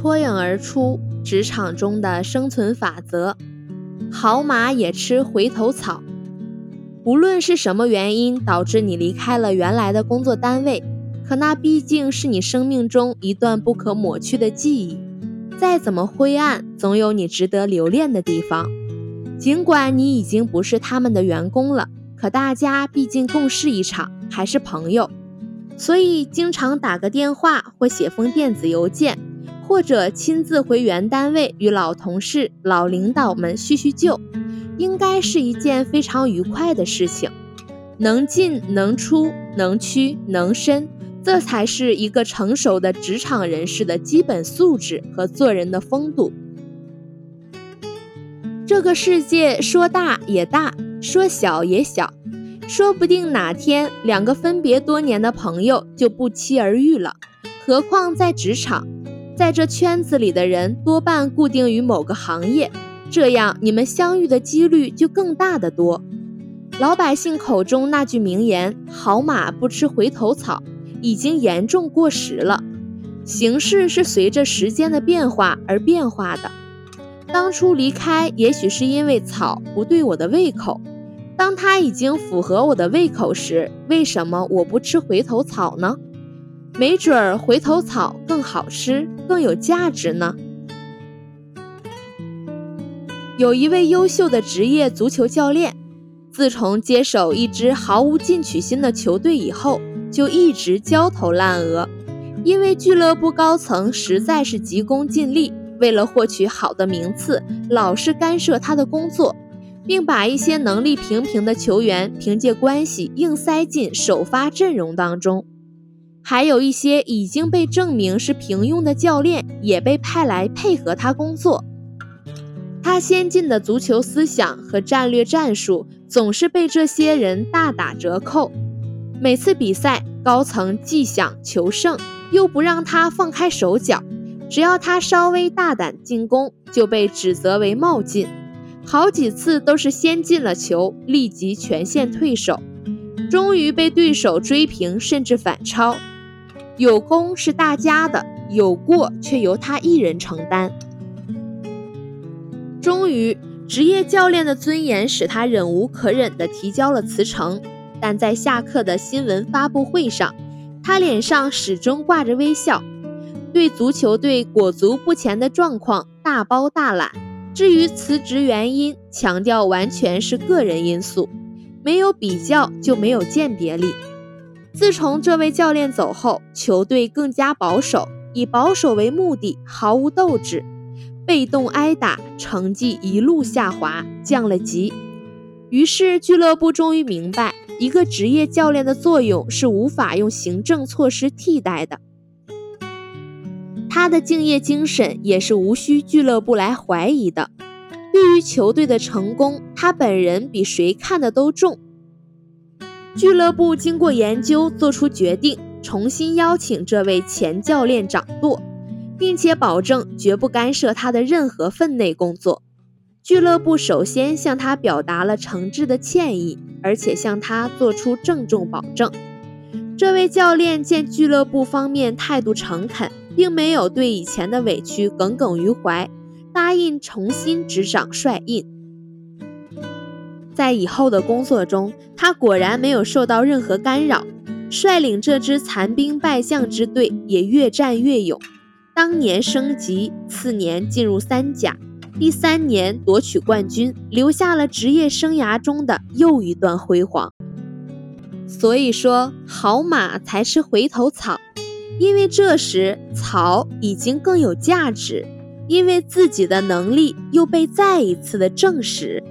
脱颖而出职场中的生存法则：好马也吃回头草。无论是什么原因导致你离开了原来的工作单位，可那毕竟是你生命中一段不可抹去的记忆。再怎么灰暗，总有你值得留恋的地方。尽管你已经不是他们的员工了，可大家毕竟共事一场，还是朋友。所以，经常打个电话或写封电子邮件，或者亲自回原单位与老同事、老领导们叙叙旧，应该是一件非常愉快的事情。能进能出，能屈能伸，这才是一个成熟的职场人士的基本素质和做人的风度。这个世界说大也大，说小也小。说不定哪天两个分别多年的朋友就不期而遇了，何况在职场，在这圈子里的人多半固定于某个行业，这样你们相遇的几率就更大的多。老百姓口中那句名言“好马不吃回头草”已经严重过时了。形势是随着时间的变化而变化的。当初离开，也许是因为草不对我的胃口。当它已经符合我的胃口时，为什么我不吃回头草呢？没准儿回头草更好吃，更有价值呢。有一位优秀的职业足球教练，自从接手一支毫无进取心的球队以后，就一直焦头烂额，因为俱乐部高层实在是急功近利，为了获取好的名次，老是干涉他的工作。并把一些能力平平的球员凭借关系硬塞进首发阵容当中，还有一些已经被证明是平庸的教练也被派来配合他工作。他先进的足球思想和战略战术总是被这些人大打折扣。每次比赛，高层既想求胜，又不让他放开手脚，只要他稍微大胆进攻，就被指责为冒进。好几次都是先进了球，立即全线退守，终于被对手追平，甚至反超。有功是大家的，有过却由他一人承担。终于，职业教练的尊严使他忍无可忍地提交了辞呈。但在下课的新闻发布会上，他脸上始终挂着微笑，对足球队裹足不前的状况大包大揽。至于辞职原因，强调完全是个人因素，没有比较就没有鉴别力。自从这位教练走后，球队更加保守，以保守为目的，毫无斗志，被动挨打，成绩一路下滑，降了级。于是俱乐部终于明白，一个职业教练的作用是无法用行政措施替代的。他的敬业精神也是无需俱乐部来怀疑的。对于球队的成功，他本人比谁看的都重。俱乐部经过研究，做出决定，重新邀请这位前教练掌舵，并且保证绝不干涉他的任何分内工作。俱乐部首先向他表达了诚挚的歉意，而且向他做出郑重保证。这位教练见俱乐部方面态度诚恳。并没有对以前的委屈耿耿于怀，答应重新执掌帅印。在以后的工作中，他果然没有受到任何干扰，率领这支残兵败将之队也越战越勇。当年升级，次年进入三甲，第三年夺取冠军，留下了职业生涯中的又一段辉煌。所以说，好马才吃回头草。因为这时草已经更有价值，因为自己的能力又被再一次的证实。